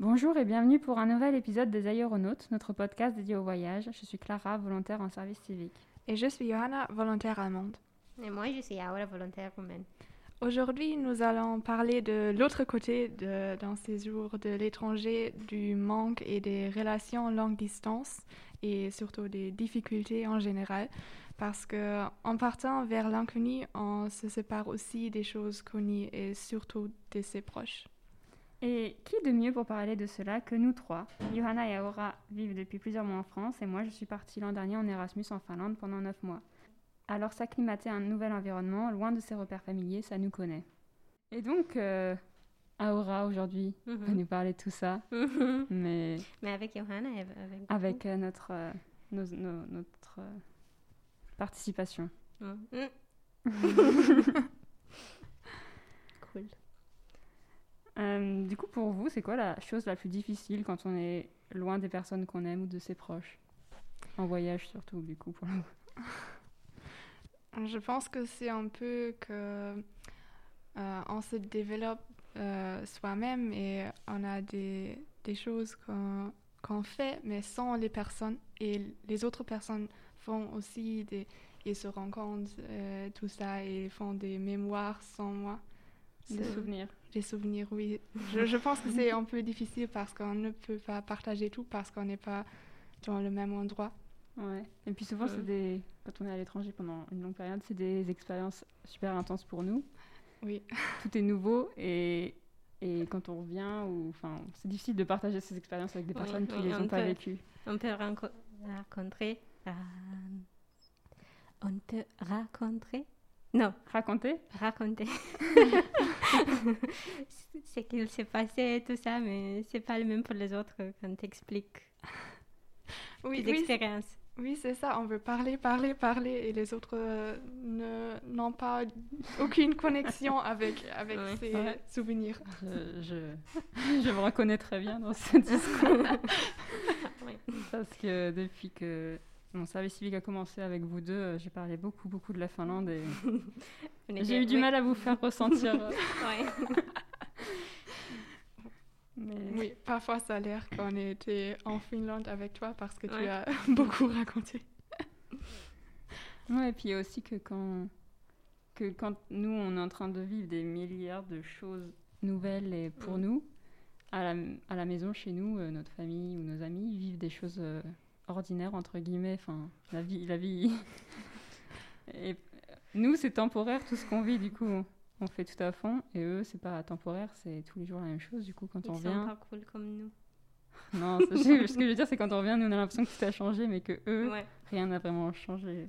Bonjour et bienvenue pour un nouvel épisode des Aéronautes, notre podcast dédié au voyage. Je suis Clara, volontaire en service civique. Et je suis Johanna, volontaire allemande. Et moi, je suis Aura, volontaire roumaine. Aujourd'hui, nous allons parler de l'autre côté d'un séjour de l'étranger, du manque et des relations longue distance et surtout des difficultés en général. Parce que en partant vers l'inconnu, on se sépare aussi des choses connues et surtout de ses proches. Et qui de mieux pour parler de cela que nous trois? Johanna et Aura vivent depuis plusieurs mois en France et moi je suis partie l'an dernier en Erasmus en Finlande pendant neuf mois. Alors s'acclimater à un nouvel environnement, loin de ses repères familiers, ça nous connaît. Et donc, euh, Aura aujourd'hui va Mhm. nous parler de tout ça, Mhm. mais Mais avec Johanna et avec. avec euh, notre, euh, nos- nos- notre euh, participation. Mhm. cool. Euh, du coup, pour vous, c'est quoi la chose la plus difficile quand on est loin des personnes qu'on aime ou de ses proches? En voyage surtout, du coup, pour nous. Je pense que c'est un peu que euh, on se développe euh, soi-même et on a des, des choses qu'on qu'on fait, mais sans les personnes. Et les autres personnes font aussi des. Ils se rencontrent, tout ça, et font des mémoires sans moi. Des C'est- souvenirs. Des souvenirs, oui. Je, je pense que c'est un peu difficile parce qu'on ne peut pas partager tout parce qu'on n'est pas dans le même endroit. Ouais. Et puis souvent, c'est Euh. des... quand on est à l'étranger pendant une longue période, c'est des expériences super intenses pour nous. Oui. Tout est nouveau et, et quand on revient, ou... enfin, c'est difficile de partager ces expériences avec des Oui, personnes qui oui, les on ont pas vécues. On peut renco- rencontrer. euh, on peut rencontrer Non, Raconter? Raconter. ce qu'il s'est passé et tout ça, mais c'est pas le même pour les autres quand t'expliques Oui, tes oui, c'est ça, on veut parler, parler, parler et les autres euh, ne- n'ont pas aucune connexion avec, avec ces Ouais. souvenirs. je, je... je me reconnais très bien dans ce discours. Oui. Parce que depuis que mon service civique a commencé avec vous deux, euh, j'ai parlé beaucoup, beaucoup de la Finlande et j'ai eu du oui. mal à vous faire ressentir. euh, Ouais. mais... Oui, parfois ça a l'air qu'on était en Finlande avec toi parce que tu as beaucoup raconté. Ouais, et puis il y a aussi que quand, que quand nous, on est en train de vivre des milliards de choses nouvelles et pour Mm. nous, à la, à la maison, chez nous, euh, notre famille ou nos amis vivent des choses euh, ordinaires, entre guillemets, enfin, la vie... La vie... et nous, c'est temporaire, tout ce qu'on vit, du coup, on, fait tout à fond, et eux, c'est pas temporaire, c'est tous les jours la même chose, du coup, quand Ils on sont vient... pas cool comme nous. Non, ce que je veux dire, c'est quand on revient, nous, on a l'impression que tout a changé, mais que eux, Ouais. rien n'a vraiment changé.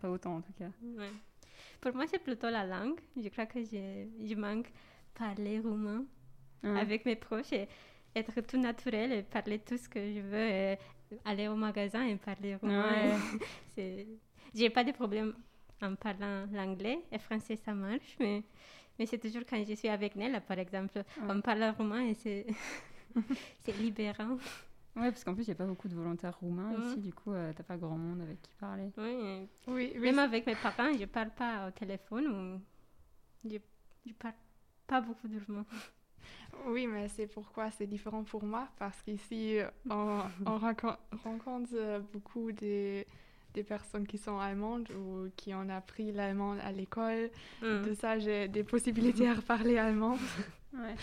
Pas autant, en tout cas. Ouais. Pour moi, c'est plutôt la langue. Je crois que je, je manque parler roumain Ouais. avec mes proches et être tout naturel et parler tout ce que je veux. et aller au magasin et parler roumain. Ouais. J'ai pas de problème en parlant l'anglais et français, ça marche, mais, mais c'est toujours quand je suis avec Nella, par exemple, on parle roumain et c'est c'est libérant. Ouais, parce qu'en plus, il n'y a pas beaucoup de volontaires roumains ici, du coup, euh, t'as pas grand monde avec qui parler. Oui, Oui, oui, Même avec mes parents, je parle pas au téléphone ou je, je parle pas beaucoup de roumain. Oui, mais c'est pourquoi c'est différent pour moi parce qu'ici, on, on rencontre euh, beaucoup des, des personnes qui sont allemandes ou qui ont appris l'allemand à l'école. Mm. De ça, j'ai des possibilités à parler allemand. Ouais.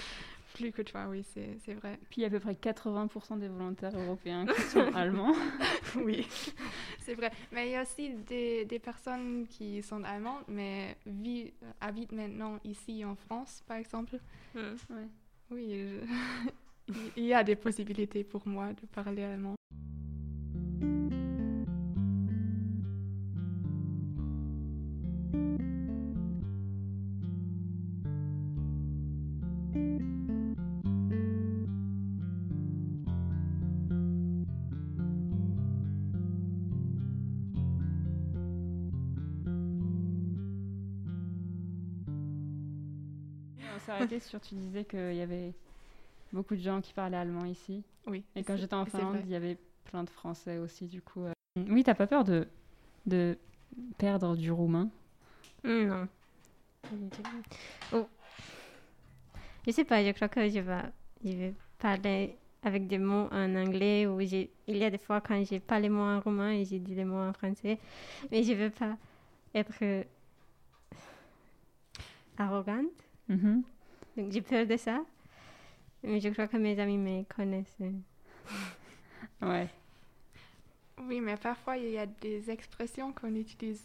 Plus que toi, oui, c'est vrai. Puis il y a à peu près 80% des volontaires européens qui sont allemands. Oui, c'est vrai. Mais il y a aussi des, des personnes qui sont allemandes, mais vi- habitent maintenant ici en France, par exemple. Mm. Ouais. Oui, je- il y a des possibilités pour moi de parler allemand. Sur, tu disais qu'il y avait beaucoup de gens qui parlaient allemand ici. Oui. Et quand j'étais en Finlande, il y avait plein de Français aussi, du coup. euh. Oui, t'as pas peur de, de perdre du roumain? Mm, Non. Oh. Je sais pas, je crois que je vais, je vais parler avec des mots en anglais ou il y a des fois quand j'ai pas les mots en roumain et j'ai dit les mots en français. Mais je veux pas être arrogante. Mhm. Donc j'ai peur de ça. Mais je crois que mes amis me connaissent. Ouais. Oui, mais parfois il y a des expressions qu'on utilise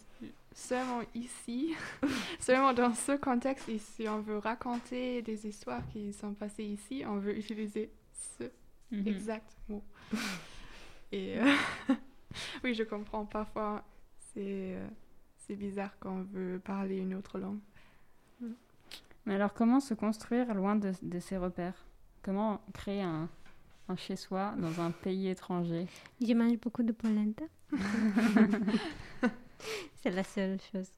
seulement ici, seulement dans ce contexte. Et si on veut raconter des histoires qui sont passées ici, on veut utiliser ce Mhm. exact mot. Et euh, oui, je comprends. Parfois, c'est euh, c'est bizarre quand on veut parler une autre langue. Mais alors, comment se construire loin de, de ses repères? Comment créer un, un chez-soi dans un pays étranger? Je mange beaucoup de polenta. C'est la seule chose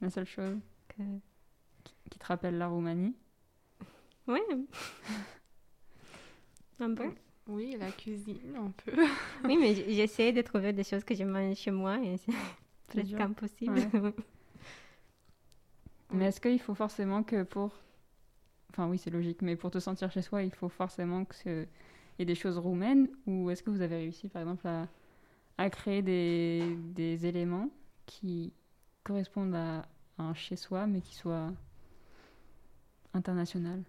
La seule chose que... qui te rappelle la Roumanie? Oui. Un peu. Oui, la cuisine, on peut. Oui, mais j'essaie de trouver des choses que je mange chez moi et c'est presque impossible. Ouais. Mais est-ce qu'il faut forcément que pour... Enfin oui, c'est logique, mais pour te sentir chez soi, il faut forcément que ce- il y ait des choses roumaines Ou est-ce que vous avez réussi, par exemple, à, à créer des, des éléments qui correspondent à, un chez-soi, mais qui soient international?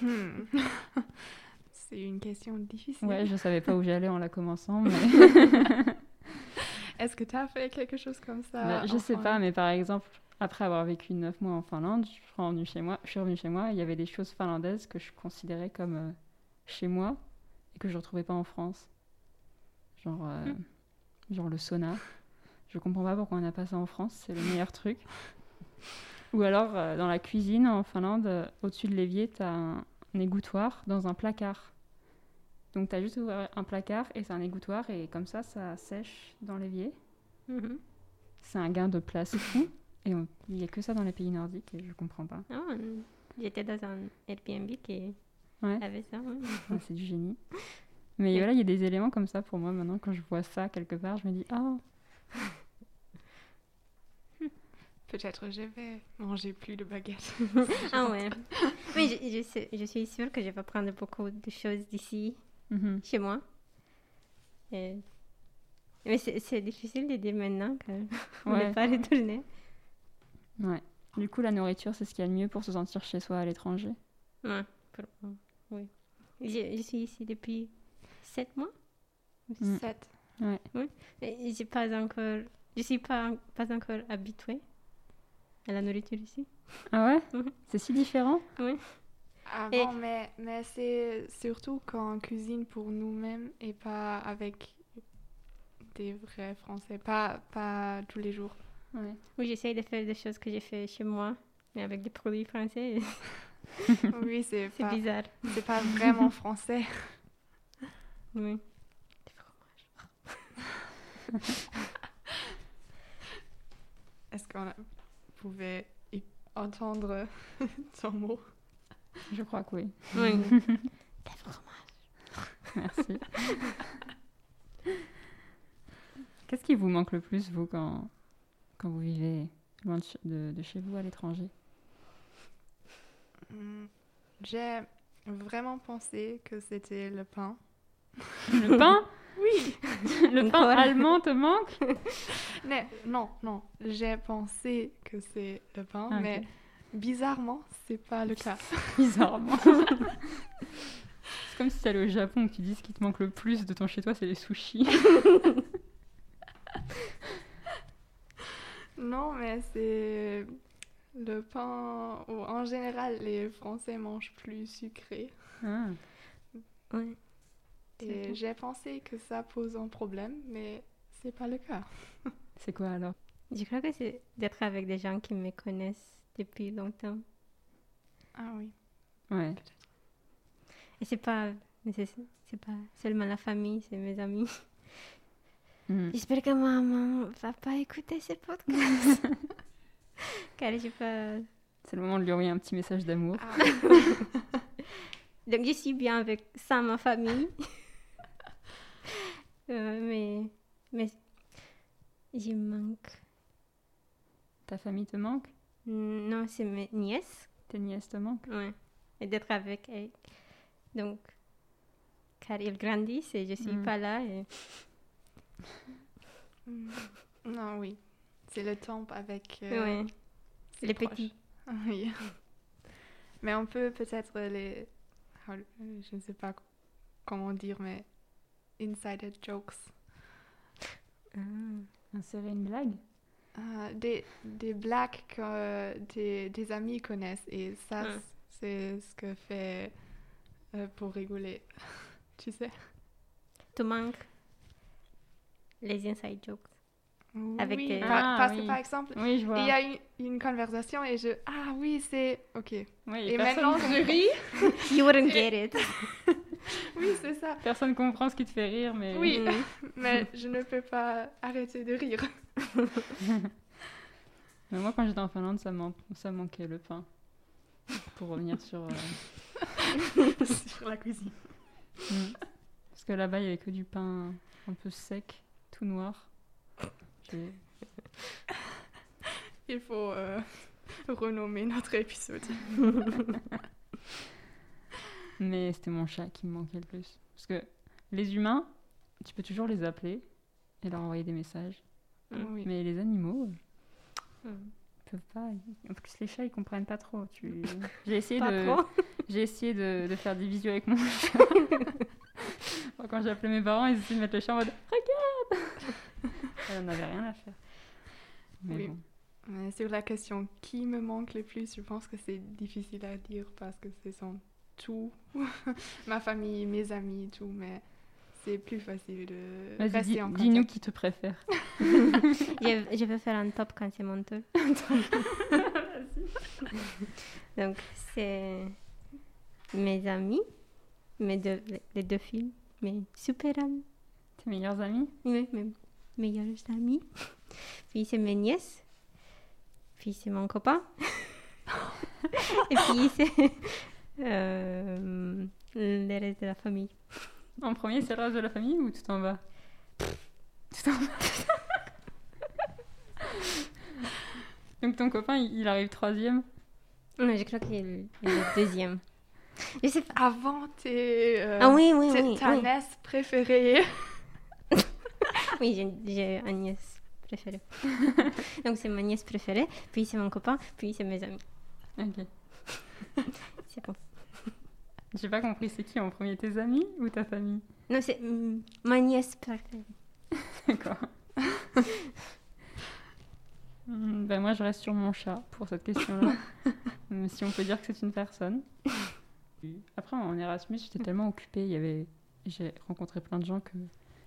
Hmm. c'est une question difficile. Ouais, je savais pas où j'allais en la commençant, mais... Est-ce que tu as fait quelque chose comme ça Bah, je sais pas, mais par exemple, après avoir vécu neuf mois en Finlande, je suis revenue chez moi, je suis revenue chez moi, il y avait des choses finlandaises que je considérais comme euh, chez moi et que je retrouvais pas en France. Genre, euh, Hmm. genre le sauna. Je comprends pas pourquoi on n'a pas ça en France, c'est le meilleur truc. Ou alors, euh, dans la cuisine en Finlande, au-dessus de l'évier, t'as un, un égouttoir dans un placard. Donc t'as juste ouvert un placard et c'est un égouttoir et comme ça, ça sèche dans l'évier. Mhm. C'est un gain de place fou. Et on- il n'y a que ça dans les pays nordiques et je comprends pas. Ah, J'étais dans un Airbnb qui Ouais. avait ça. ouais. Ouais, c'est du génie. Mais voilà, il y a des éléments comme ça pour moi maintenant. Quand je vois ça quelque part, je me dis Ah, Peut-être je vais manger plus de baguettes. Ah ouais. Mais je, je suis sûre que je vais prendre beaucoup de choses d'ici, mhm. chez moi. Et- Mais c'est difficile de dire maintenant qu'on Ouais. n'est pas retourné. ouais. Du coup, la nourriture, c'est ce qu'il y a de mieux pour se sentir chez soi à l'étranger. Ouais, oui. Je, je suis ici depuis sept mois. Mm. Sept. Et j'ai pas encore, je suis pas, pas encore habituée à la nourriture ici. Ah ouais? C'est si différent? Ah Et- bon, mais, mais c'est surtout quand on cuisine pour nous-mêmes et pas avec des vrais Français. Pas, pas tous les jours. Ouais. Oui, j'essaie de faire des choses que j'ai fait chez moi, mais avec des produits français. Oui, c'est pas, bizarre. c'est pas vraiment français. Oui. Est-ce qu'on a- pouvait entendre ton mot? Je crois que oui. Oui. Merci. Qu'est-ce qui vous manque le plus, vous, quand, quand vous vivez loin de, de- de chez vous à l'étranger? Hmm, J'ai vraiment pensé que c'était le pain. Le pain? Oui Le pain allemand te manque? Mais non, non. J'ai pensé que c'est le pain, Ah, mais bizarrement, c'est pas le cas. Bizarrement. c'est comme si tu allais au Japon et que tu dis ce qui te manque le plus de ton chez-toi, c'est les sushis. Non, mais c'est le pain. ou en général, les Français mangent plus sucré. Ah. Et C'est j'ai pensé que ça pose un problème, mais c'est pas le cas. C'est quoi alors? Je crois que c'est d'être avec des gens qui me connaissent depuis longtemps. Ah oui. Ouais. Et c'est pas, c'est pas seulement la famille, c'est mes amis. Hmm. J'espère que maman va pas écouter ces podcasts. Car j'ai pas. C'est le moment de lui envoyer un petit message d'amour. Ah, Donc je suis bien avec sans ma famille. Euh, mais mais j'y manque. Ta famille te manque? Non, c'est mes nièces. Tes nièces te manquent Ouais. et d'être avec eux. Donc, car ils grandissent et je suis Mm. pas là. Et... Non, oui. C'est le temps avec euh, Ouais. Les proches. petits. Oui. Mais on peut peut-être les... euh, Je ne sais pas comment dire, mais insider jokes. Ah. Insérer une blague Euh, des, des blagues que euh, des, des amis connaissent et ça, Mm. c- c'est ce que fait euh, pour rigoler. tu sais? Tu manques les inside jokes. Avec oui, des- par- Ah, parce oui. que par exemple, Oui, je vois. il y a une, une conversation et je... Ah oui, c'est... Ok. Oui, Et maintenant, je ris. You wouldn't get it. Oui, c'est ça. personne comprend ce qui te fait rire, mais Oui. Mm. Mais je ne peux pas arrêter de rire. Mais moi, quand j'étais en Finlande, ça, ça manquait le pain. Pour revenir sur. euh, Sur la cuisine. mm. Parce que là-bas, il y avait que du pain un peu sec, tout noir. Il faut euh, renommer notre épisode. Mais c'était mon chat qui me manquait le plus. Parce que les humains, tu peux toujours les appeler et leur envoyer des messages. Oui. Mais les animaux, Mm. ils peuvent pas. En plus, les chats, ils comprennent pas trop. Tu... J'ai essayé, Pas de... trop. J'ai essayé de, de faire des visios avec mon chat. Quand j'ai appelé mes parents, ils essayaient de mettre le chat en mode Regarde Elle n'en avait rien à faire. Mais Oui. bon. Mais sur la question qui me manque le plus, je pense que c'est difficile à dire parce que ce sont tout. Ma famille, mes amis, tout. Mais c'est plus facile de Vas-y, dis- en dis-nous qui te préfère. je, je vais faire un top quand c'est mon tour. Donc, c'est mes amis, mes deux, les deux filles, mes super amis, Tes meilleurs amis? Oui, mes meilleurs amis. Puis c'est mes nièces. Puis c'est mon copain. Et puis c'est euh, le reste de la famille. En premier, c'est le reste de la famille ou tout en bas Tout en bas. Donc ton copain, il arrive troisième Mais je crois qu'il est le il est le deuxième. Je sais pas. Avant tes. euh, Ah oui, oui, oui. ta oui. nièce préférée. Oui, j'ai- j'ai un nièce préférée. Donc c'est ma nièce préférée, puis c'est mon copain, puis c'est mes amis. Ok. C'est bon. J'ai pas compris, c'est qui en premier Tes amis ou ta famille? Non, c'est mm, ma nièce préférée. D'accord. Hmm, ben moi, je reste sur mon chat pour cette question-là. Si on peut dire que c'est une personne. Après, en Erasmus, j'étais tellement occupée. Il y avait... J'ai rencontré plein de gens que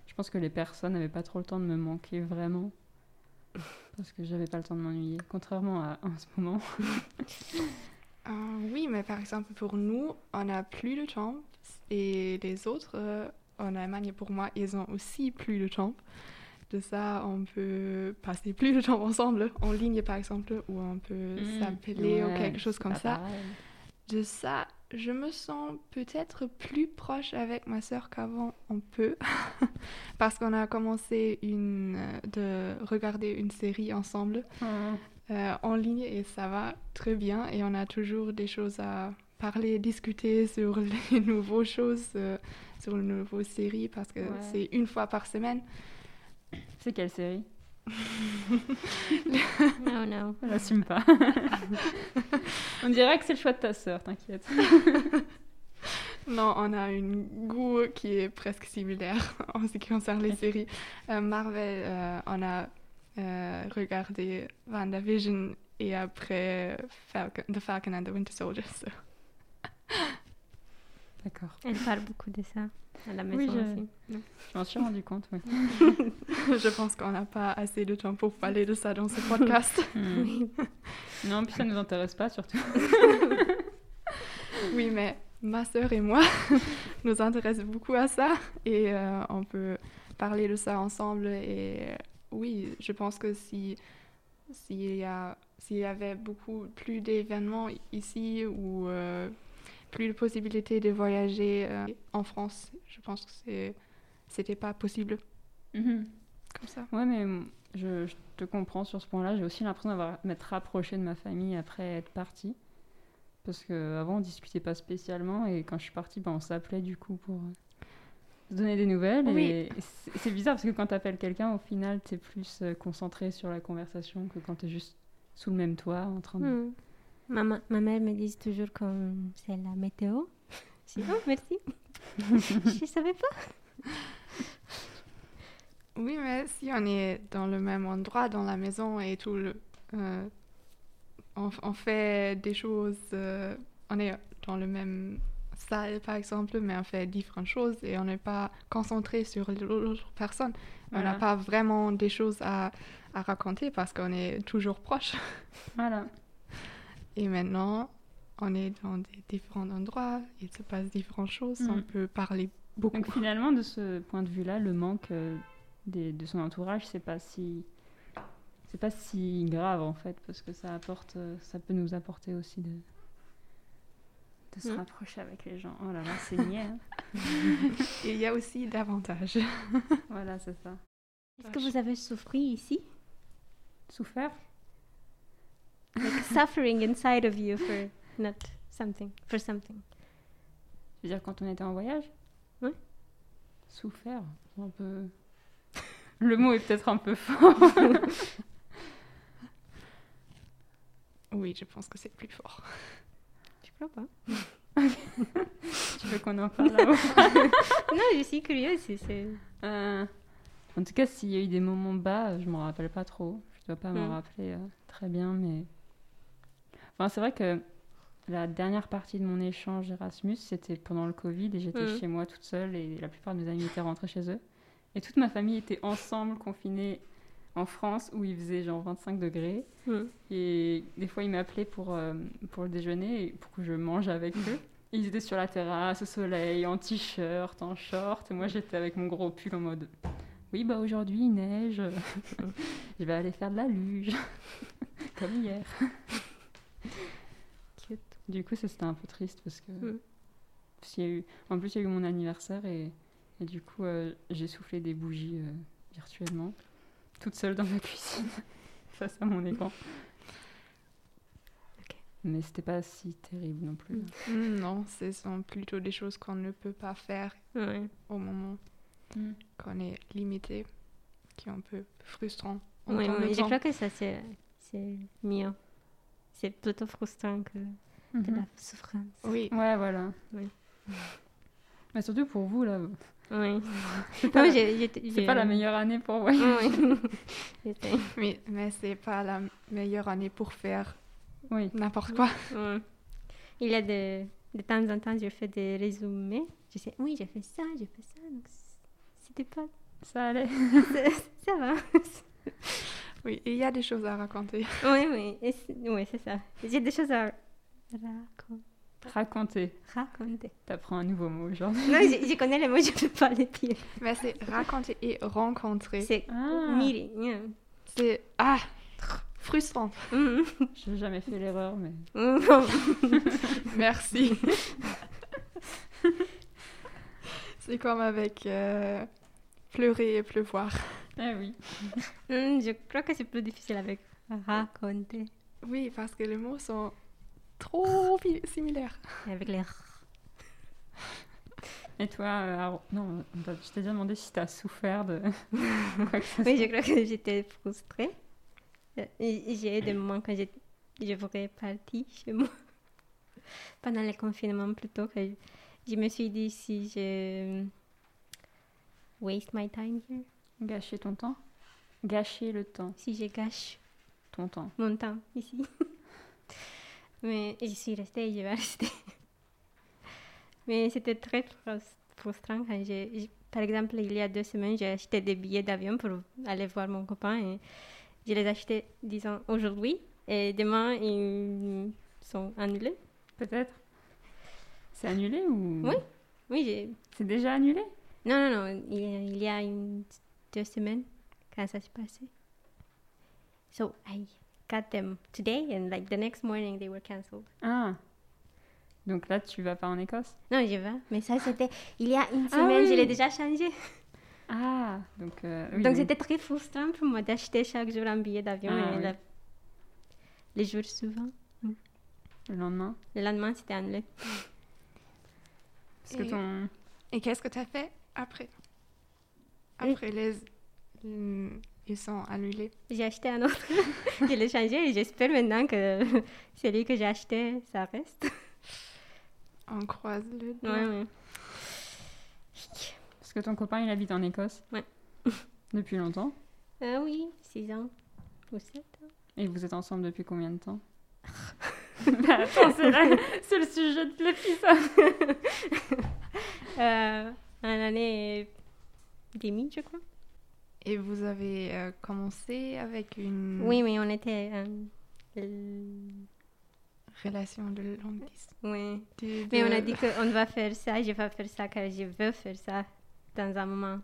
je pense que les personnes n'avaient pas trop le temps de me manquer vraiment. Parce que j'avais pas le temps de m'ennuyer. Contrairement à en ce moment. Euh, oui, mais par exemple, pour nous, on n'a plus de temps. Et les autres, euh, en Allemagne, pour moi, ils ont aussi plus de temps. De ça, on peut passer plus de temps ensemble, en ligne par exemple, ou on peut Hmm, s'appeler ou quelque chose comme ça. pareil. De ça, je me sens peut-être plus proche avec ma sœur qu'avant, on peut. Parce qu'on a commencé une, euh, de regarder une série ensemble Ah, euh, en ligne et ça va très bien. Et on a toujours des choses à parler, discuter sur les nouvelles choses, euh, sur les nouvelles séries, parce que Ouais. c'est une fois par semaine. C'est quelle série? Non, non. Elle assume pas. on dirait que c'est le choix de ta sœur, t'inquiète. Non, on a un goût qui est presque similaire en ce qui concerne les séries. Euh, Marvel, euh, on a euh, regardé WandaVision et après Falcon, The Falcon and the Winter Soldier. so. D'accord. Elle parle beaucoup de ça à la Oui, maison je- aussi. Je m'en suis rendu compte, oui. Je pense qu'on n'a pas assez de temps pour parler de ça dans ce podcast. Hmm. Oui. Non, puis ça nous intéresse pas surtout. oui, mais ma sœur et moi nous intéressons beaucoup à ça et euh, on peut parler de ça ensemble. Et euh, oui, je pense que si s'il y a s'il y avait beaucoup plus d'événements ici ou euh, plus de possibilités de voyager euh, en France, je pense que c'est c'était pas possible Mhm. comme ça. Ouais, mais je, je te comprends sur ce point-là. J'ai aussi l'impression d'avoir m'être rapprochée de ma famille après être partie. parce qu'avant on discutait pas spécialement et quand je suis partie, ben, on s'appelait du coup pour se donner des nouvelles. Oui. Et c'est- bizarre parce que quand tu appelles quelqu'un, au final, tu es plus euh, concentré sur la conversation que quand tu es juste sous le même toit en train de. Hmm. Ma, ma- ma mère me dit toujours que c'est la météo. Je dis, oh, merci. je savais pas. Oui, mais si on est dans le même endroit, dans la maison et tout, le, euh, on, on fait des choses, euh, on est dans le même salle par exemple, mais on fait différentes choses et on n'est pas concentré sur l'autre personne. On n'a pas vraiment des choses à, à raconter parce qu'on est toujours proche. Voilà. Et maintenant, on est dans des différents endroits, il se passe différentes choses, on Mm. peut parler beaucoup. Donc finalement, de ce point de vue-là, le manque euh, des- de son entourage, c'est pas si c'est pas si grave en fait, parce que ça apporte, euh, ça peut nous apporter aussi de de se Mm. rapprocher avec les gens. Oh là là, c'est niais. hein. Et il y a aussi davantage. voilà, c'est ça. Est-ce que vous avez souffert ici? Souffert? Like suffering inside of you for not something, for something. Je veux dire quand on était en voyage? Ouais. Souffert, un peu. Le mot est peut-être un peu fort. Oui, je pense que c'est plus fort. Je crois pas. tu veux qu'on en parle là-haut Non, je suis curieuse. c'est- Euh, en tout cas, s'il y a eu des moments bas, euh, je m'en rappelle pas trop. Je dois pas m'en Mm. rappeler euh, très bien, mais. Enfin, c'est vrai que la dernière partie de mon échange Erasmus, c'était pendant le Covid et j'étais Mm. chez moi toute seule et la plupart de mes amis étaient rentrés chez eux. Et toute ma famille était ensemble, confinée en France où il faisait genre 25 degrés. Hmm. Et des fois, ils m'appelaient pour, euh, pour le déjeuner et pour que je mange avec eux. Et ils étaient sur la terrasse, au soleil, en t-shirt, en short. Et moi, j'étais avec mon gros pull en mode Oui, bah aujourd'hui, il neige. je vais aller faire de la luge. Comme hier. Cute. Du coup, ça, c'était un peu triste parce que. Mm. parce qu'il y a eu... En plus, il y a eu mon anniversaire et, et du coup, euh, j'ai soufflé des bougies euh, virtuellement, toute seule dans ma cuisine, face à mon écran. Ok. Mais c'était pas si terrible non plus. Mm. Non, ce sont plutôt des choses qu'on ne peut pas faire au moment Mm. qu'on est limité, qui est un peu frustrant. Oui, de je crois que ça, c'est c'est mieux. C'est plutôt frustrant que de la Mhm. souffrance. Oui, Ouais, voilà. Oui. Mais surtout pour vous, là, Oui. c'est pas, pas la meilleure année pour voyager. Oui. Mais, mais c'est pas la meilleure année pour faire Oui. n'importe quoi. Il y a de, de temps en temps, je fais des résumés. Je sais, oui, j'ai fait ça, j'ai fait ça. Donc, c'était pas. Ça allait. ça va. Oui, il y a des choses à raconter. oui, oui. et Oui, c'est ça. J'ai des choses à racon- Raconter. raconter. T'apprends un nouveau mot aujourd'hui. Non, je, je connais les mots, je ne peux pas les dire. Mais c'est raconter et rencontrer. C'est Ah. C'est ah frustrant. Mhm. J'ai jamais fait l'erreur, mais. Mhm. Merci. c'est comme avec euh, pleurer et pleuvoir. Ah oui. Mhm, je crois que c'est plus difficile avec raconter. Oui, parce que les mots sont trop similaires. Et Avec les. Et toi, euh, non, je t'ai déjà demandé si t'as souffert de quoi que ce Oui, je crois que j'étais frustrée. J'ai eu des moments quand j'ai- je voulais partir chez moi. Pendant le confinement, plutôt, que je me suis dit si je waste my time here, Gâcher ton temps Gâcher le temps, si je gâche ton temps. mon temps ici. Mais je suis restée et je vais rester. Mais c'était très frus- frustrant quand j'ai... j'ai- Par exemple, il y a deux semaines, j'ai acheté des billets d'avion pour aller voir mon copain et je les ai achetés, disons, aujourd'hui. Et demain, ils sont annulés. Peut-être C'est annulé ou? Oui. Oui, j'ai... C'est déjà annulé? Non, non, non, il y a, une, deux semaines quand ça s'est passé. So, I got them today and like the next morning they were cancelled. Ah Donc là, tu vas pas en Écosse? Non, je vais. Mais ça, c'était il y a une Ah semaine, je oui. l'ai déjà changé. Ah Donc, euh, oui, Donc, oui. c'était très frustrant pour moi d'acheter chaque jour un billet d'avion Ah, et oui. la- les jours suivants. Le lendemain? Le lendemain, c'était annulé. Parce que Et- ton... Et qu'est-ce que tu as fait après? Après les... Ils sont annulés. J'ai acheté un autre. je l'ai changé et j'espère maintenant que celui que j'ai acheté, ça reste. On croise le doigt. Ouais, ouais. Parce que ton copain, il habite en Écosse Ouais. Depuis longtemps Ah oui, 6 ans ou 7 ans. Et vous êtes ensemble depuis combien de temps? Bah, Attends, c'est là- c'est le sujet de l'épisode Euh, un année et demie, je crois. Et vous avez euh, commencé avec une Oui, mais on était... euh, relation de longue distance. oui. De- Mais on a dit qu'on va faire ça, je vais faire ça car je veux faire ça dans un moment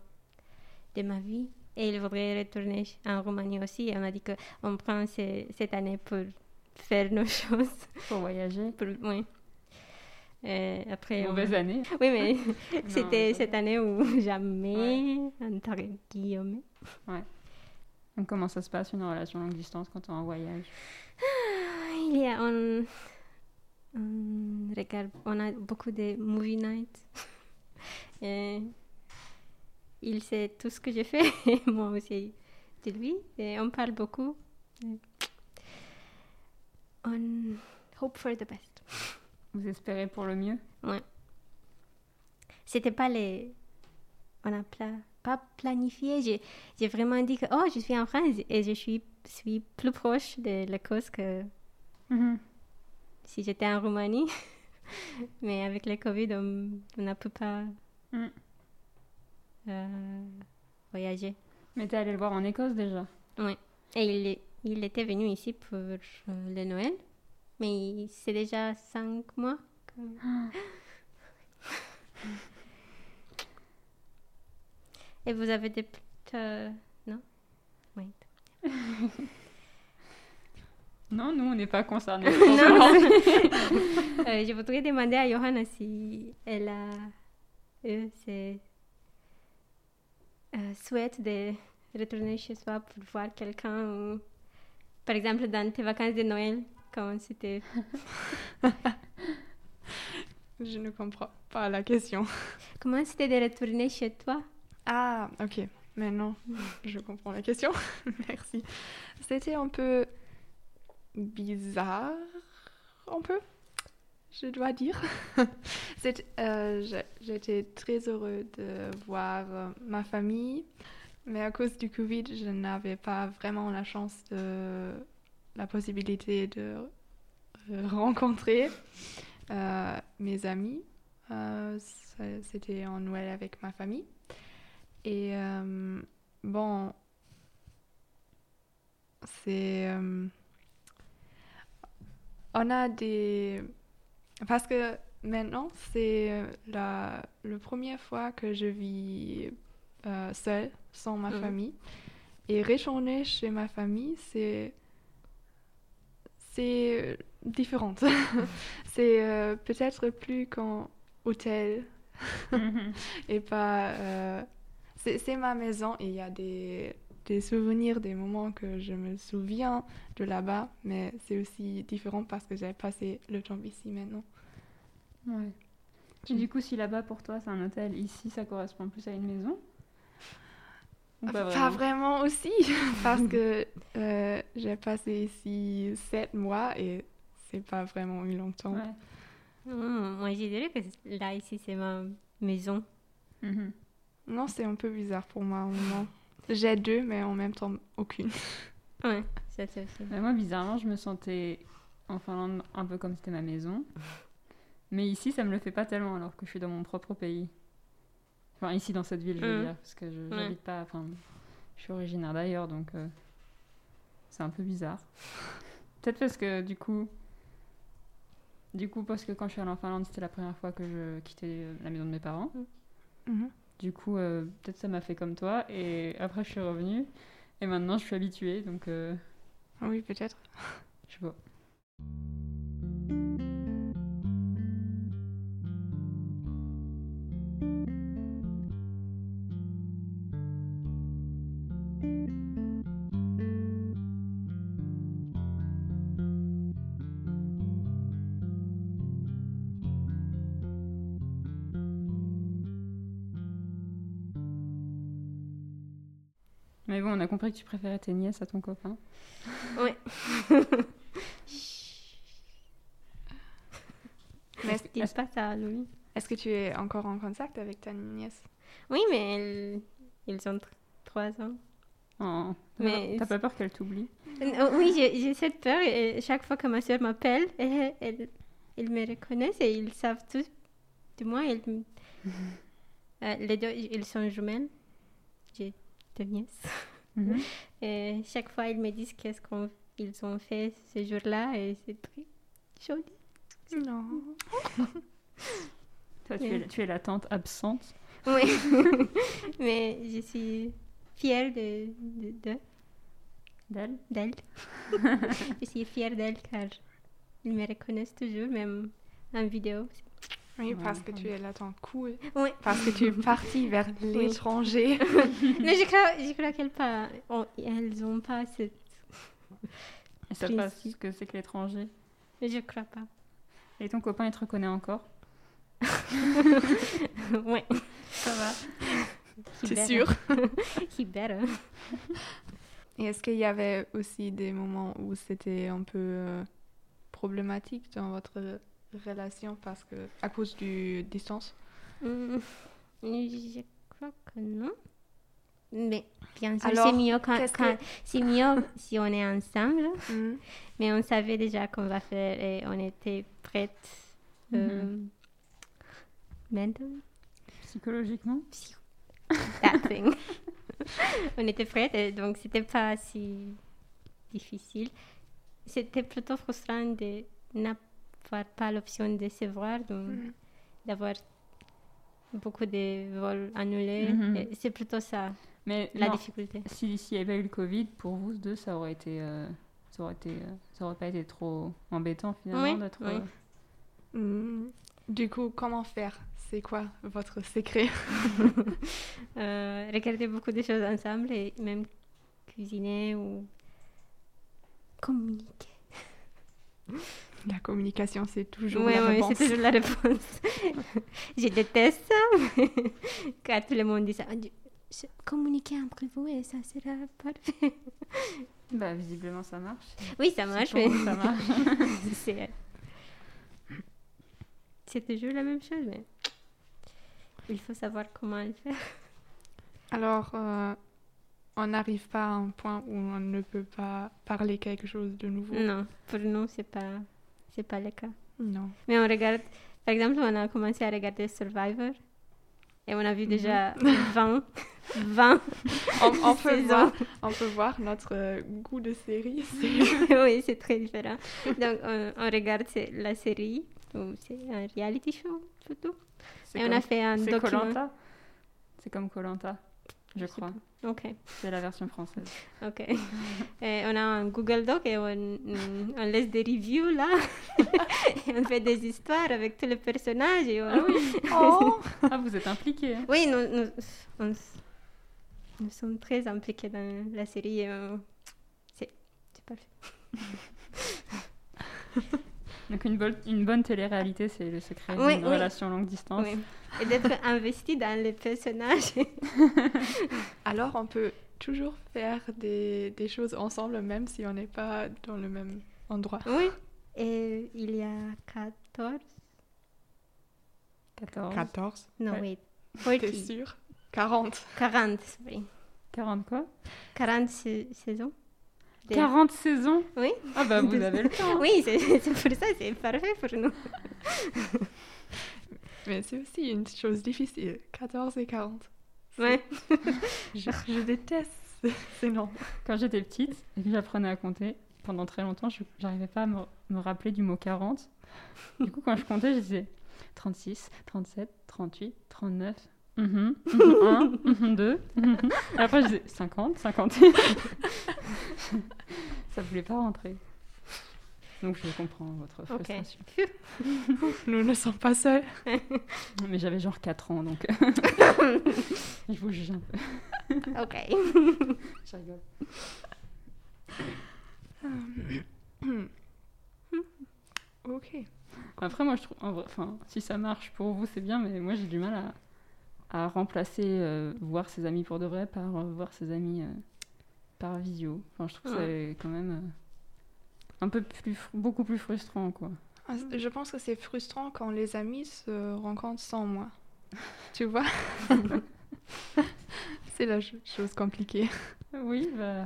de ma vie. Et il voudrait retourner en Roumanie aussi. Et on a dit qu'on prend ce- cette année pour faire nos choses. Pour voyager. Pour, oui. Et après, on- Mauvaise année. Oui, mais c'était cette année où jamais, entre guillemets. Donc, comment ça se passe une relation longue distance quand on est en voyage? Il y a, on, on regarde, on a beaucoup de movie nights. Et il sait tout ce que je fais, et moi aussi de lui. Et on parle beaucoup. On hope for the best. Vous espérez pour le mieux C'était pas les. On a pla- pas planifié. J'ai, vraiment dit que oh, je suis en France et je suis, suis plus proche de l'Écosse que Mhm. si j'étais en Roumanie. Mais avec le Covid, on on n'a pu pas Mm. euh, voyager. Mais t'es allé le voir en Écosse déjà Et il, est- il était venu ici pour le Noël. Mais c'est déjà cinq mois. que- Et vous avez des... euh, non? Oui. Non, nous, on n'est pas concernés. Non. Euh, je voudrais demander à Johanna si elle a euh, c'est, euh, souhaite de retourner chez soi pour voir quelqu'un ou par exemple dans tes vacances de Noël comment c'était Je ne comprends pas la question. comment c'était de retourner chez toi? Ah, ok. Maintenant, je comprends la question. Merci. C'était un peu bizarre, un peu, je dois dire. Euh, J'étais très heureux de voir euh, ma famille, mais à cause du Covid, je n'avais pas vraiment la chance de la possibilité de euh, rencontrer euh, mes amis. Euh, C'était en Noël avec ma famille. Et euh, bon, c'est... on a des... Parce que maintenant, c'est la, la première fois que je vis seule, sans ma famille. Et retourner chez ma famille, c'est... C'est différent. c'est euh, peut-être plus qu'en hôtel Mhm. et pas. euh, c'est c'est ma maison et il y a des, des souvenirs, des moments que je me souviens de là-bas, mais c'est aussi différent parce que j'ai passé le temps ici maintenant. Ouais. Et du coup, si là-bas pour toi c'est un hôtel, ici ça correspond plus à une maison? Ou pas Pas vraiment aussi, parce que euh, j'ai passé ici sept mois et c'est pas vraiment eu longtemps. Ouais. Hmm, moi je dirais que là ici c'est ma maison Mhm. Non, c'est un peu bizarre pour moi au moment. J'ai deux, mais en même temps aucune. ouais ça c'est aussi Bah, moi, bizarrement, je me sentais en Finlande un peu comme c'était ma maison. Mais ici, ça me le fait pas tellement alors que je suis dans mon propre pays. Enfin, ici dans cette ville, je veux Mhm. dire, parce que je Ouais. j'habite pas. Enfin, je suis originaire d'ailleurs, donc euh, c'est un peu bizarre. Peut-être parce que du coup, du coup, parce que quand je suis allée en Finlande, c'était la première fois que je quittais la maison de mes parents. Mhm. Du coup, euh, peut-être ça m'a fait comme toi. Et après, je suis revenue. Et maintenant, je suis habituée, donc euh, Oui, peut-être. je sais pas. A compris que tu préférais tes nièces à ton copain. Oui. Mais est-ce- Dis pas ça, Louis. Est-ce que tu es encore en contact avec ta nièce? Oui, mais elles- ils ont tr- trois ans. Oh, t'as Mais pas- t'as pas peur qu'elle t'oublie? Euh, Oui, j'ai cette peur. Et chaque fois que ma soeur m'appelle, elle, elle- ils me reconnaissent et ils savent tout de moi. Ils Euh, les deux, ils sont jumelles. J'ai deux nièces. Mhm. Et chaque fois, ils me disent qu'est-ce qu'ils ont fait ce jour-là et c'est très joli. Non. Toi, tu, es, tu es la tante absente. Oui, mais je suis fière de, de, de- D'elle d'elle. je suis fière d'elle car ils me reconnaissent toujours, même en vidéo. Oui, parce que tu es la tante cool. Oui. Parce que tu es partie vers l'étranger. Mais je crois, je crois qu'elles pas, oh, elles ont pas cette. Et ça passe Précis. ce que c'est que l'étranger. Mais je crois pas. Et ton copain, il te reconnaît encore? Ouais. Ça va C'est sûr. Hyper. Et est-ce qu'il y avait aussi des moments où c'était un peu euh, problématique dans votre relation parce que à cause du distance Hmm, Je crois que non. Mais bien sûr, Alors, c'est mieux quand, c'est mieux si on est ensemble. Mhm. Mais on savait déjà qu'on va faire et on était prête. Euh, mentally, Psychologiquement that thing. on était prête et donc c'était pas si difficile. C'était plutôt frustrant de n'avoir pas l'option de se voir, donc Mhm. d'avoir beaucoup de vols annulés. Mhm. C'est plutôt ça, Mais la genre, difficulté. si s'il n'y avait pas eu le Covid, pour vous deux, ça aurait été, euh, ça aurait été, euh, ça aurait pas été trop embêtant finalement Oui, d'être. oui. euh, Mhm. Du coup, comment faire? C'est quoi votre secret? Euh, regarder beaucoup de choses ensemble et même cuisiner ou communiquer. La communication, c'est toujours Oui, la oui, réponse. c'est toujours la réponse. je déteste ça, mais quand tout le monde dit ça, communiquez entre vous et ça sera parfait. Bah visiblement ça marche. Oui, ça marche, mais ça marche. c'est c'est toujours la même chose, mais il faut savoir comment le faire. Alors, euh, on n'arrive pas à un point où on ne peut pas parler quelque chose de nouveau Non, pour nous, c'est pas, c'est pas le cas. Non. Mais on regarde, par exemple, on a commencé à regarder Survivor et on a vu déjà 20, 20 On, on peut voir, on peut voir notre goût de série. oui, c'est très différent. Donc, on, on regarde la série, ou c'est un reality show. C'est Et on a fait un C'est document. Colanta. C'est comme Colanta, je crois. Ok, C'est la version française. ok. et on a un Google Doc et on, on laisse des reviews là. et on fait des histoires avec tous les personnages. Et on... Ah oui. Oh Ah vous êtes impliqués. hein. Oui, nous, nous, on nous sommes très impliqués dans la série. euh, c'est parfait. Donc une bonne, une bonne télé-réalité, c'est le secret Oui, d'une oui. relation longue distance. Oui. Et d'être investi dans les personnages. Alors, on peut toujours faire des, des choses ensemble, même si on n'est pas dans le même endroit. oui. Et il y a 14. 14. 14. Non, Ouais. wait. T'es 40. sûr 40. 40, sorry. 40 quoi? 40 sais- saisons. Des- 40 saisons Oui. Ah bah vous avez le temps. Oui, c'est c'est pour ça, c'est parfait pour nous. Mais c'est aussi une chose difficile. 14 et 40. Ouais. Je, je déteste ces- ces nombres. Quand j'étais petite et que j'apprenais à compter, pendant très longtemps, je n'arrivais pas à me, me rappeler du mot 40. Du coup, quand je comptais, je disais 36, 37, 38, 39, mhm, mhm, 1, mhm, 2. mhm. Et après, je disais 50, 51. Ça voulait pas rentrer. Donc, je comprends votre frustration. Nous ne sommes pas seuls. Mais j'avais genre 4 ans, donc je vous juge un peu. Ok. Je rigole. Ok. Après, moi, je trouve, en vrai, enfin, si ça marche pour vous, c'est bien, mais moi, j'ai du mal à, à remplacer euh, voir ses amis pour de vrai par euh, voir ses amis euh, par visio. Enfin, je trouve que Ouais. c'est quand même euh, un peu plus, beaucoup plus frustrant, quoi. Ah, Je pense que c'est frustrant quand les amis se rencontrent sans moi. tu vois? C'est la ch- chose compliquée. Oui, bah.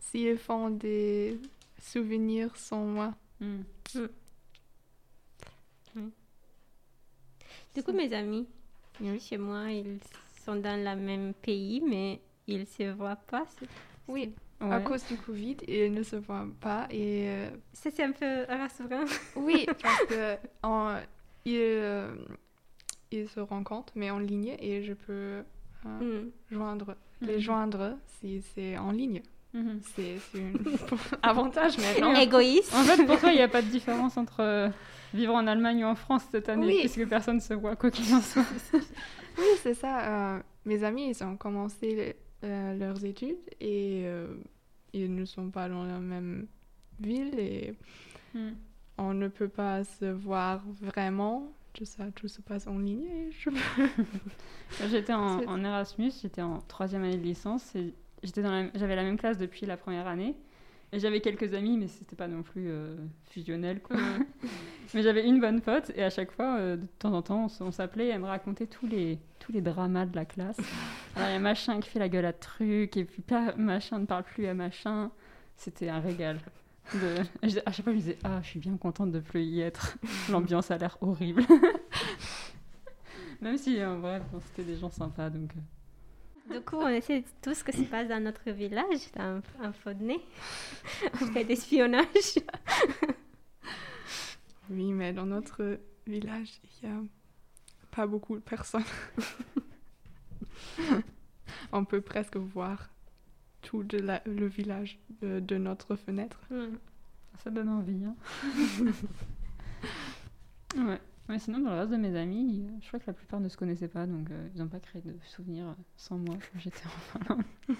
S'ils font des souvenirs sans moi. hmm. Du coup, mes amis, Oui. chez moi, ils sont dans le même pays, mais ils se voient pas. C'est- Oui, à Ouais. cause du Covid, ils ne se voient pas. Et euh, Ça, c'est un peu rassurant. oui, parce que en- ils, euh, ils se rencontrent, mais en ligne, et je peux euh, Mm. joindre, les Mhm. joindre si c'est en ligne. Mhm. C'est c'est un avantage maintenant. Égoïste. En fait, pour toi, il n'y a pas de différence entre vivre en Allemagne ou en France cette année, Oui. puisque personne se voit, quoi qu'il en soit. Oui, c'est ça. euh, mes amis, ils ont commencé leurs études et euh, ils ne sont pas dans la même ville et Hmm. on ne peut pas se voir vraiment. Tout ça, tout se passe en ligne J'étais en, Erasmus, j'étais en troisième année de licence et la- j'avais la même classe depuis la première année. Et j'avais quelques amis, mais c'était pas non plus euh, fusionnel, quoi. mais j'avais une bonne pote et à chaque fois, euh, de temps en temps, on, s'appelait et elle me racontait tous les, tous les dramas de la classe. Alors il y a machin qui fait la gueule à truc et puis pas, machin ne parle plus à machin. C'était un régal. De... et je- À chaque fois, je me disais, ah, je suis bien contente de plus y être. L'ambiance a l'air horrible. Même si, en vrai, bon, c'était des gens sympas, donc... Du coup, on essaie tout ce qui se passe dans notre village, dans un Faudnay. on fait d'espionnage. Oui, mais dans notre village, il n'y a pas beaucoup de personnes. On peut presque voir tout de la- le village de, de notre fenêtre. Mm. Ça donne envie, hein. ouais. Mais sinon, dans le reste de mes amis, je crois que la plupart ne se connaissaient pas, donc euh, ils n'ont pas créé de souvenirs euh, sans moi quand j'étais en Finlande.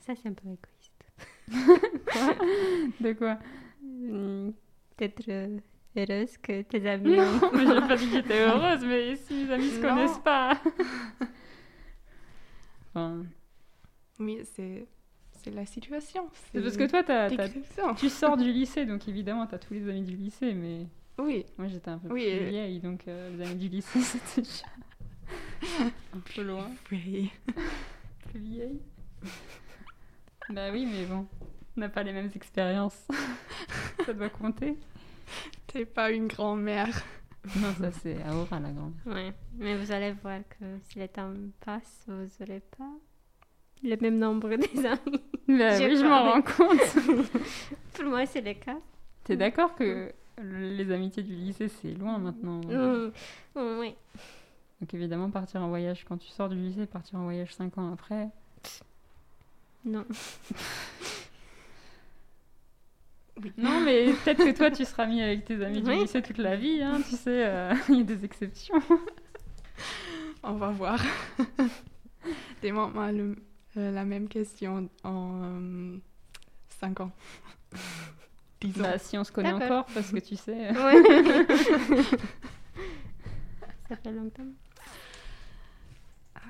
Ça, c'est un peu égoïste. De quoi? Mm, D'être euh, heureuse que tes amis ont- Non, mais j'ai pas dit que j'étais heureuse, mais si mes amis se Non. connaissent pas. enfin, Oui, c'est c'est la situation. c'est parce que toi, t'as- t'as- Description. tu sors du lycée, donc évidemment, t'as tous les amis du lycée, mais Oui, moi j'étais un peu Oui, plus et- vieille, donc euh, les amis du lycée, c'était déjà un peu loin. oui. plus vieille. bah oui, mais bon, on n'a pas les mêmes expériences. ça doit compter. T'es pas une grand-mère. Non, ça c'est Aura la grande. Ouais, mais vous allez voir que si le temps passe, vous n'aurez pas le même nombre des amis. Bah oui, je m'en rends compte. Pour moi, c'est le cas. T'es d'accord que les amitiés du lycée c'est loin maintenant Mm, mm, oui. Donc évidemment, partir en voyage quand tu sors du lycée, partir en voyage 5 ans après. Non. Non, mais peut-être que toi tu seras mis avec tes amis du Oui. lycée toute la vie, hein, tu sais, euh, il y a des exceptions. On va voir. Demande-moi euh, la même question en 5 ans. 10 ans. Bah, si on se connaît encore, parce que tu sais. Ouais. Ça fait longtemps. Ah,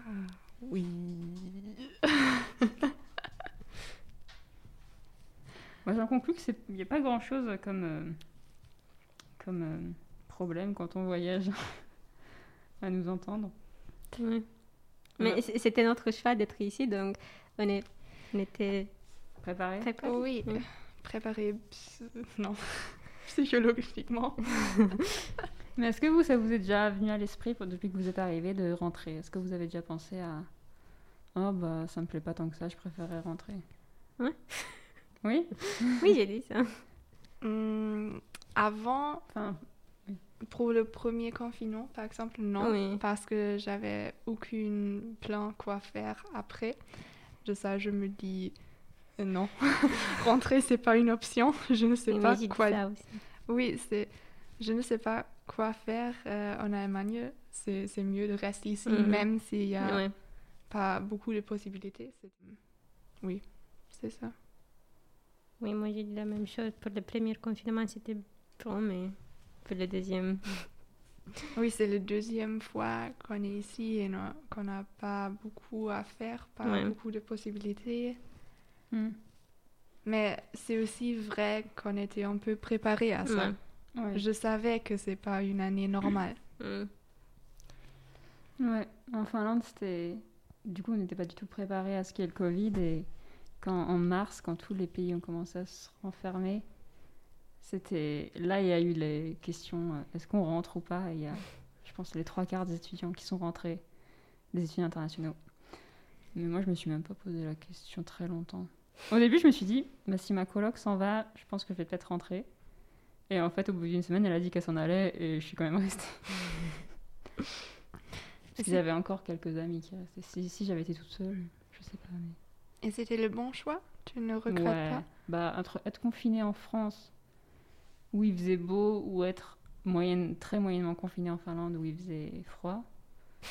oui. Moi, j'en conclus qu'il n'y a pas grand-chose comme, euh, comme euh, problème quand on voyage à nous entendre. Ouais. Mais Ouais. c'était notre choix d'être ici, donc on, est, on était Préparé préparés. Oui, Mm. Préparer. ps- Non, psychologiquement. Mais est-ce que vous, ça vous est déjà venu à l'esprit depuis que vous êtes arrivé de rentrer? Est-ce que vous avez déjà pensé à Oh, bah, ça me plaît pas tant que ça, je préférerais rentrer Ouais. Oui Oui, j'ai dit ça. Hum, avant, Enfin, pour le premier confinement, par exemple, non. Oui. Parce que j'avais aucun plan quoi faire après. De ça, je me dis non. Rentrer, c'est pas une option. Je ne sais pas quoi ça aussi. Oui, c'est. Je ne sais pas quoi faire euh, en Allemagne. C'est mieux de rester ici, Mhm. même s'il n'y a Ouais. pas beaucoup de possibilités. Oui, c'est ça. Oui, moi j'ai dit la même chose. Pour le premier confinement, c'était bon, mais pour le deuxième, Oui, c'est la deuxième fois qu'on est ici et qu'on n'a pas beaucoup à faire, pas Ouais. beaucoup de possibilités. Hmm. Mais c'est aussi vrai qu'on était un peu préparé à ça. Ouais. Ouais. Je savais que c'est pas une année normale. Mm. Ouais, en Finlande, c'était. Du coup, on n'était pas du tout préparé à ce qu'est le Covid. Et quand, en mars, quand tous les pays ont commencé à se renfermer, c'était. Là, il y a eu les questions euh, est-ce qu'on rentre ou pas? Et il y a, je pense, les trois quarts des étudiants qui sont rentrés, des étudiants internationaux. Mais moi, je me suis même pas posé la question très longtemps. Au début, je me suis dit bah, si ma coloc s'en va, je pense que je vais peut-être rentrer. Et en fait, au bout d'une semaine, elle a dit qu'elle s'en allait et je suis quand même restée. Parce qu'il y avait encore quelques amis qui restaient. Si, si j'avais été toute seule, je sais pas. Mais... Et c'était le bon choix? Tu ne regrettes Ouais. pas? Bah, entre être confiné en France, où il faisait beau, ou être moyenne, très moyennement confiné en Finlande, où il faisait froid.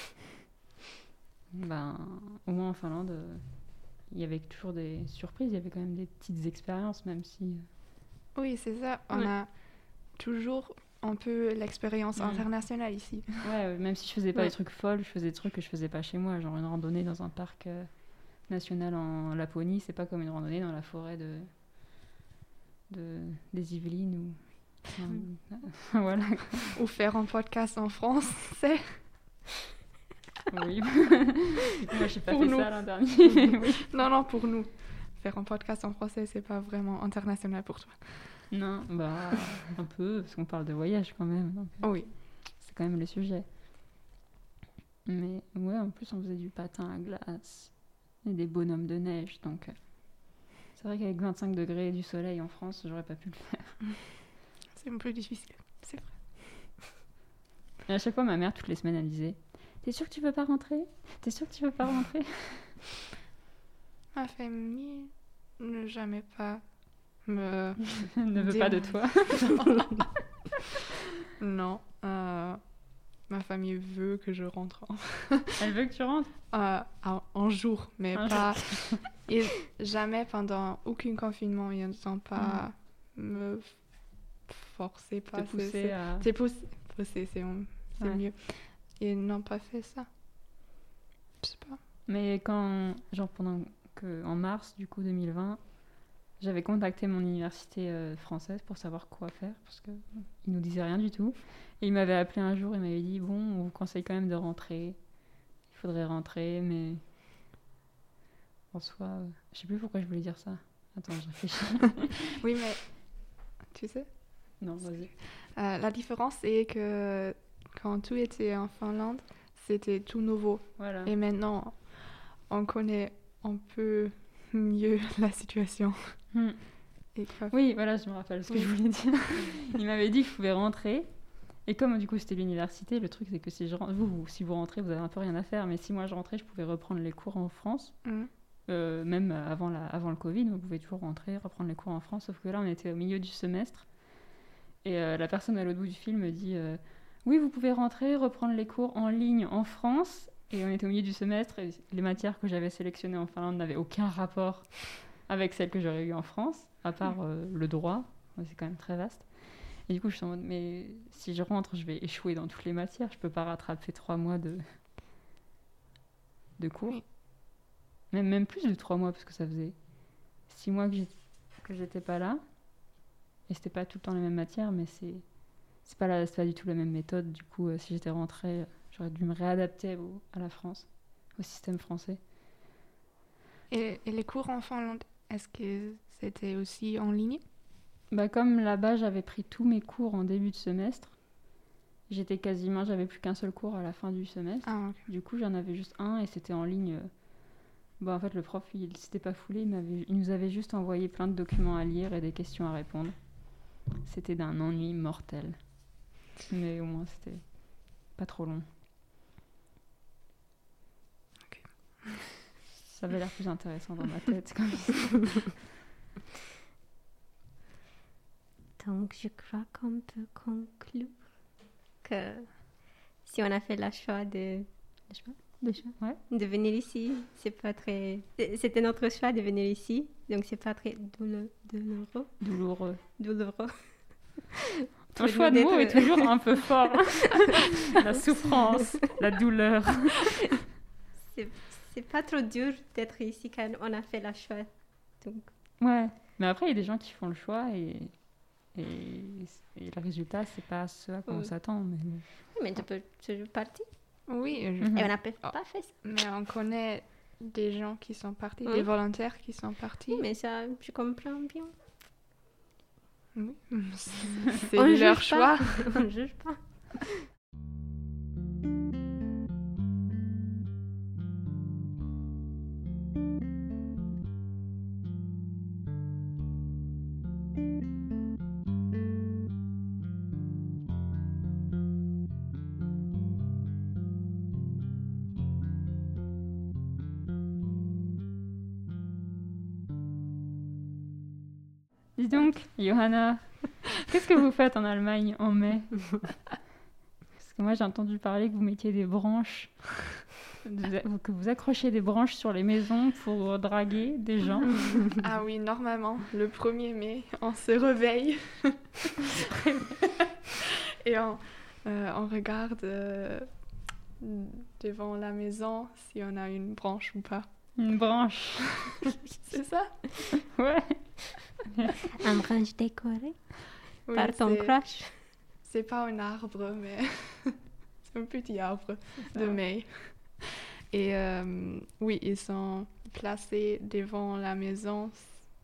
Ben, au moins en Finlande, euh, il y avait toujours des surprises, il y avait quand même des petites expériences, même si. euh, Oui, c'est ça. On Ouais. a toujours un peu l'expérience Mm. internationale ici. Ouais, même si je faisais pas Ouais. des trucs folles, je faisais des trucs que je faisais pas chez moi, genre une randonnée dans un parc euh, national en Laponie, c'est pas comme une randonnée dans la forêt de, de des Yvelines ou enfin, voilà. Ou faire un podcast en français. Oui. moi j'ai pas Pour fait nous. ça l'an dernier. oui. Non, non, pour nous. Faire un podcast en français, c'est pas vraiment international pour toi. Non, bah un peu parce qu'on parle de voyage quand même, donc Oh oui. c'est quand même le sujet. Mais ouais, en plus on faisait du patin à glace et des bonhommes de neige, donc euh, c'est vrai qu'avec 25 degrés et du soleil en France, j'aurais pas pu le faire. C'est un peu difficile. C'est vrai. Et à chaque fois, ma mère, toutes les semaines, elle disait T'es sûr que tu veux pas rentrer? T'es sûr que tu veux pas rentrer? Ma famille ne jamais pas me. Ne veut pas de toi. non. euh, ma famille veut que je rentre en, Elle veut que tu rentres? euh, un, jour, mais Un pas. Et jamais pendant aucun confinement, ils n'ont pas me forcer pas. Te pousser à. Poussé, pousser, c'est c'est Ouais. mieux. Ils n'ont pas fait ça. Je sais pas. Mais quand, genre pendant que, en mars du coup 2020, j'avais contacté mon université euh, française pour savoir quoi faire parce que ils nous disaient rien du tout. Et il m'avait appelé un jour et m'avait dit bon, on vous conseille quand même de rentrer. Il faudrait rentrer, mais en soi, euh, je sais plus pourquoi je voulais dire ça. Attends, je réfléchis. Oui, mais tu sais, non, vas-y. euh, la différence est que quand tout était en Finlande, c'était tout nouveau. Voilà. Et maintenant, on connaît un peu mieux la situation. Hmm. Et Oui, voilà, je me rappelle ce que Oui. je voulais dire. Il m'avait dit que je pouvais rentrer. Et comme du coup c'était l'université, le truc c'est que si, je, vous, vous- si vous rentrez, vous avez un peu rien à faire. Mais si moi je rentrais, je pouvais reprendre les cours en France. Mm. Euh, même avant, la, avant le Covid, vous pouvez toujours rentrer, reprendre les cours en France. Sauf que là, on était au milieu du semestre. Et euh, la personne à l'autre bout du film me dit euh, Oui, vous pouvez rentrer, reprendre les cours en ligne en France. Et on était au milieu du semestre. Et les matières que j'avais sélectionnées en Finlande n'avaient aucun rapport avec celles que j'aurais eues en France, à part euh, le droit. C'est quand même très vaste. Et du coup, je suis en mode Mais si je rentre, je vais échouer dans toutes les matières. Je peux pas rattraper trois mois de, de cours. Même, même plus de trois mois, parce que ça faisait six mois que j'étais pas là. Et c'était pas tout le temps les mêmes matières, mais c'est c'est pas, la- pas du tout la même méthode. Du coup, euh, si j'étais rentrée, j'aurais dû me réadapter au- à la France, au système français. Et, et les cours en Finlande, est-ce que c'était aussi en ligne? Bah, comme là-bas, j'avais pris tous mes cours en début de semestre, j'étais quasiment, j'avais plus qu'un seul cours à la fin du semestre. Ah. Du coup, j'en avais juste un et c'était en ligne. Bah, en fait, le prof, il s'était pas foulé, il nous avait juste envoyé plein de documents à lire et des questions à répondre. C'était d'un ennui mortel. Mais au moins, c'était pas trop long. Ça avait l'air plus intéressant dans ma tête. Comme... Donc, je crois qu'on peut conclure que si on a fait le choix de, le choix, le choix, Ouais. de venir ici, c'est pas très. C'était notre choix de venir ici, donc c'est pas très douloureux. Douloureux. douloureux. Ton choix de mots est d'être- toujours un peu fort. la souffrance, la douleur. c'est pas trop dur d'être ici quand on a fait la choix. Donc, Ouais. Mais après, il y a des gens qui font le choix et, et, et le résultat, c'est pas ce à quoi on Oui. s'attend. Mais... oui, mais tu peux toujours partir. Oui, je- Mhm. Et on n'a pas Ah. pas fait ça. mais on connaît des gens qui sont partis, Oui. des volontaires qui sont partis. Oui, mais ça, je comprends bien. Oui. C'est leur choix. on ne juge pas. Johanna, qu'est-ce que vous faites en Allemagne en mai Parce que moi, j'ai entendu parler que vous mettiez des branches, que vous accrochiez des branches sur les maisons pour draguer des gens. Ah oui, normalement, le 1er mai, on se réveille. Et on, euh, on regarde euh, devant la maison si on a une branche ou pas. Une branche. C'est ça? Ouais. Un branche décoré Oui, par ton crush. C'est pas un arbre, mais c'est un petit arbre de mai. Et euh, oui, ils sont placés devant la maison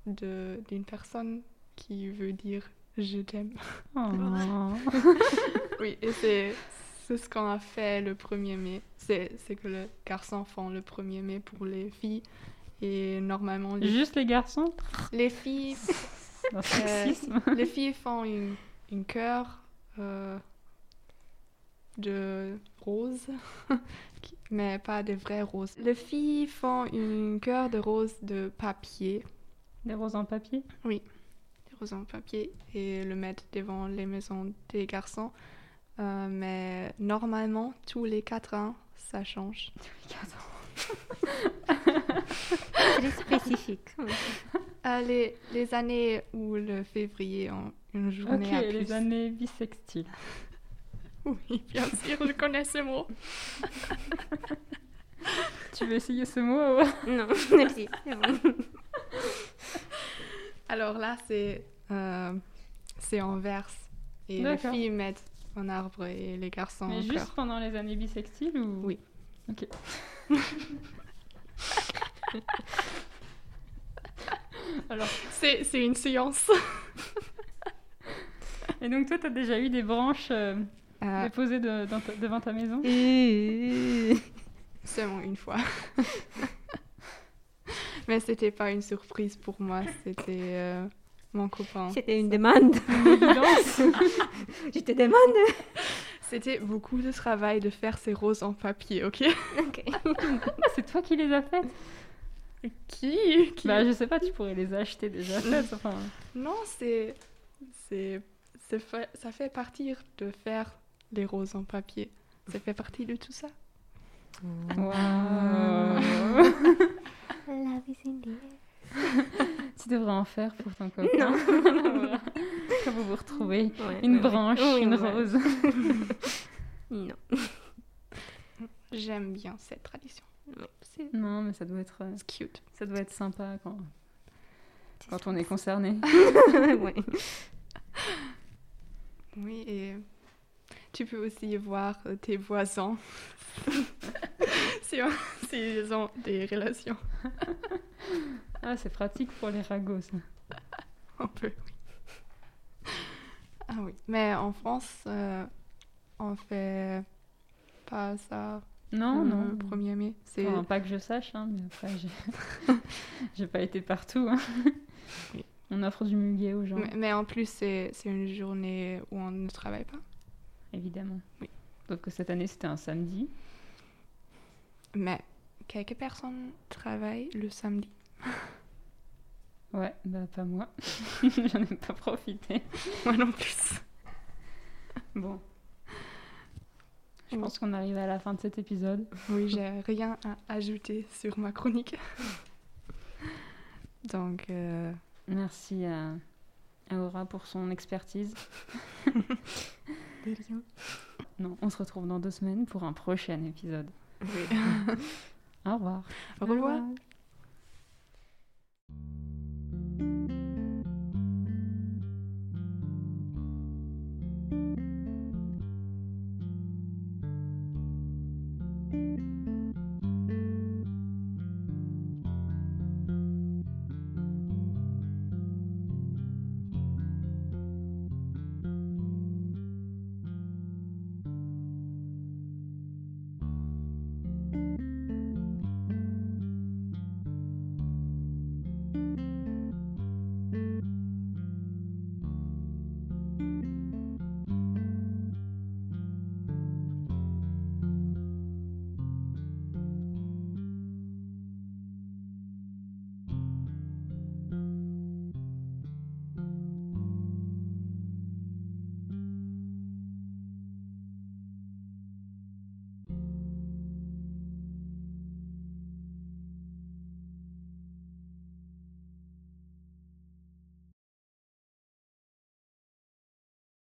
d'une personne qui veut dire je t'aime. Oh. Oui, et c'est ce qu'on a fait le 1er mai. C'est c'est que les garçons font le 1er mai pour les filles. Et normalement, les, Juste les garçons les filles sexisme. les filles font une, une cœur euh, de rose, mais pas de vraies roses. Les filles font une cœur de rose de papier, Des roses en papier? Des roses en papier, et le mettre devant les maisons des garçons. Euh, mais normalement, tous les quatre ans, ça change. Très spécifique. Euh, les, les années où le février ont une journée à plus. les années bissextiles. Oui, bien sûr, je connais ce mot. Tu veux essayer ce mot Non, merci. bon. Alors là, c'est euh, c'est en verse. Et les filles mettent un arbre et les garçons Mais en juste cœur. pendant les années bissextiles ou? Oui. Ok. Alors, C'est c'est une science. et donc toi, t'as déjà eu des branches euh, Euh, déposées de- dans ta- devant ta maison? Seulement une fois. Mais c'était pas une surprise pour moi, c'était euh, mon copain. C'était une demande. Évidence. Je te demande. C'était beaucoup de travail de faire ces roses en papier, ok? Ok. C'est toi qui les as faites? Qui, Qui? Bah, je sais pas, tu pourrais les acheter déjà faites. Enfin, Non, c'est. c'est fait- ça fait partie de faire les roses en papier. Ça fait partie de tout ça. waouh. Love is in the air. tu devrais en faire pour ton copain. Non. Voilà. Quand vous vous retrouvez. Ouais, Une ouais, branche, Oui, une rose. Non. J'aime bien cette tradition. Non, mais ça doit être, euh, c'est cute. ça doit être sympa quand, quand on est concerné. ouais. Oui, et tu peux aussi voir euh, tes voisins si, s'ils ont des relations. Ah, c'est pratique pour les ragots, ça. Un peu, oui. Ah oui. Mais en France, euh, on fait pas ça Non, le non. 1er mai. C'est Enfin, pas que je sache, hein, mais après, j'ai... j'ai pas été partout. hein. Oui. On offre du muguet aux gens, mais, mais en plus, c'est c'est une journée où on ne travaille pas. évidemment. Oui. Sauf que cette année, c'était un samedi. Mais quelques personnes travaillent le samedi. Ouais, bah pas moi. J'en ai pas profité. Moi non plus. Bon. Je pense qu'on arrive à la fin de cet épisode. Oui, j'ai rien à ajouter sur ma chronique. Donc, euh, Merci à, Aura pour son expertise. Des liens. Non, on se retrouve dans deux semaines pour un prochain épisode. Oui. Au revoir. Au revoir. revoir.